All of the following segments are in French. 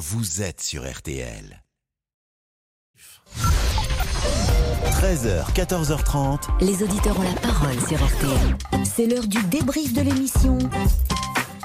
vous êtes sur RTL. 13h, 14h30. Les auditeurs ont la parole sur RTL. C'est l'heure du débrief de l'émission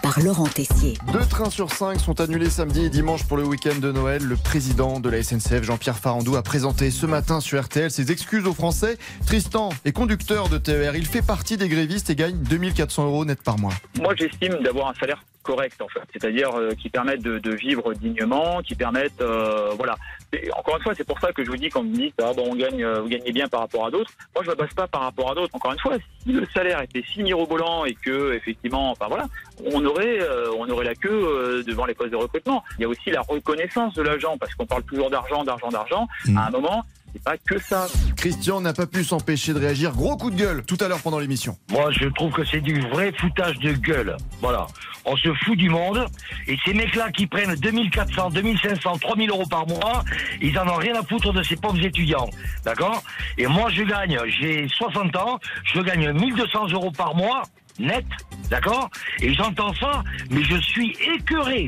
par Laurent Tessier. Deux trains sur cinq sont annulés samedi et dimanche pour le week-end de Noël. Le président de la SNCF, Jean-Pierre Farandou, a présenté ce matin sur RTL ses excuses aux Français. Tristan est conducteur de TER. Il fait partie des grévistes et gagne 2400 euros net par mois. Moi, j'estime d'avoir un salaire correct en fait, c'est-à-dire euh, qui permettent de, de vivre dignement, qui permettent, euh, voilà. Et encore une fois, c'est pour ça que je vous dis quand vous me dites ah bon on gagne, euh, vous gagnez bien par rapport à d'autres. Moi, je me base pas par rapport à d'autres. Encore une fois, si le salaire était si mirobolant et que effectivement, enfin voilà, on aurait, euh, on aurait la queue euh, devant les postes de recrutement. Il y a aussi la reconnaissance de l'agent parce qu'on parle toujours d'argent, d'argent, d'argent. À un moment, c'est pas que ça. Christian n'a pas pu s'empêcher de réagir. Gros coup de gueule tout à l'heure pendant l'émission. Moi, je trouve que c'est du vrai foutage de gueule. Voilà. On se fout du monde. Et ces mecs-là qui prennent 2400, 2500, 3000 euros par mois, ils en ont rien à foutre de ces pauvres étudiants. D'accord? Et moi, je gagne, j'ai 60 ans, je gagne 1200 euros par mois, net. D'accord? Et j'entends ça, mais je suis écœuré.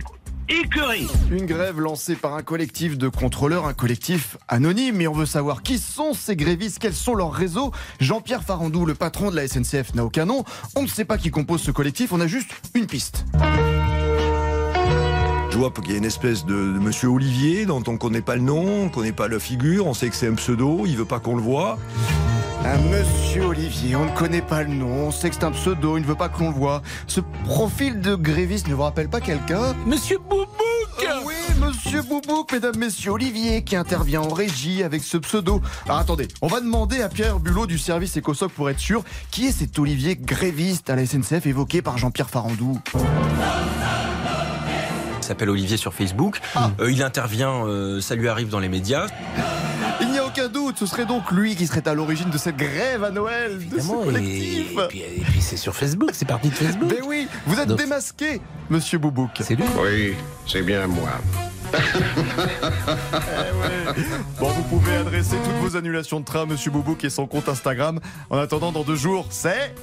Écœuré. Une grève lancée par un collectif de contrôleurs, un collectif anonyme. Mais on veut savoir qui sont ces grévistes, quels sont leurs réseaux. Jean-Pierre Farandou, le patron de la SNCF, n'a aucun nom. On ne sait pas qui compose ce collectif, on a juste une piste. Je vois qu'il y a une espèce de, de monsieur Olivier dont on ne connaît pas le nom, on ne connaît pas la figure, on sait que c'est un pseudo, il veut pas qu'on le voit. Un monsieur Olivier, on ne connaît pas le nom, on sait que c'est un pseudo, il ne veut pas que l'on le voit. Ce profil de gréviste ne vous rappelle pas quelqu'un Monsieur Boubouk Euh, Oui, monsieur Boubouk, mesdames, messieurs, Olivier qui intervient en régie avec ce pseudo. Alors attendez, on va demander à Pierre Bulot du service Ecosoc pour être sûr qui est cet Olivier gréviste à la SNCF évoqué par Jean-Pierre Farandou? Il s'appelle Olivier sur Facebook. Euh, il intervient, euh, ça lui arrive dans les médias. Doute, ce serait donc lui qui serait à l'origine de cette grève à Noël, de ce et, collectif. et puis, et puis c'est sur Facebook, c'est parti de Facebook. Mais oui, vous êtes Donc- démasqué, monsieur Boubouk. C'est lui. Oui, c'est bien moi. Bon, vous pouvez adresser toutes vos annulations de train à Monsieur Boubouk et son compte Instagram. En attendant, dans deux jours, c'est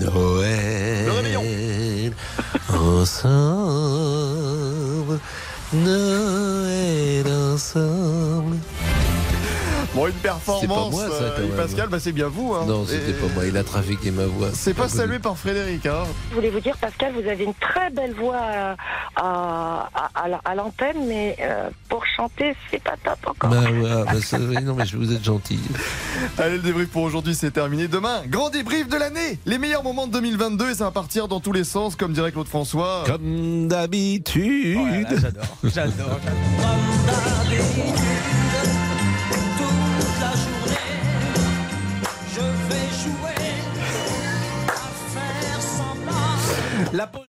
Noël. Le réveillon. Ensemble. Noël bon une performance. C'est pas moi, ça, euh, quand même. Pascal, bah, c'est bien vous. Hein. Non, c'était Et- pas moi. Il a trafiqué ma voix. C'est pas connu. salué par Frédéric. Hein. Je voulais vous dire, Pascal, vous avez une très belle voix à, à, à- à l'antenne, mais euh, pour chanter, c'est pas top encore. Bah ouais, bah ça, oui, non, mais je vous êtes gentil. Allez, le débrief pour aujourd'hui, c'est terminé. Demain, grand débrief de l'année. Les meilleurs moments de 2022 et ça va partir dans tous les sens, comme dirait Claude François. Comme d'habitude. j'adore, j'adore. La pause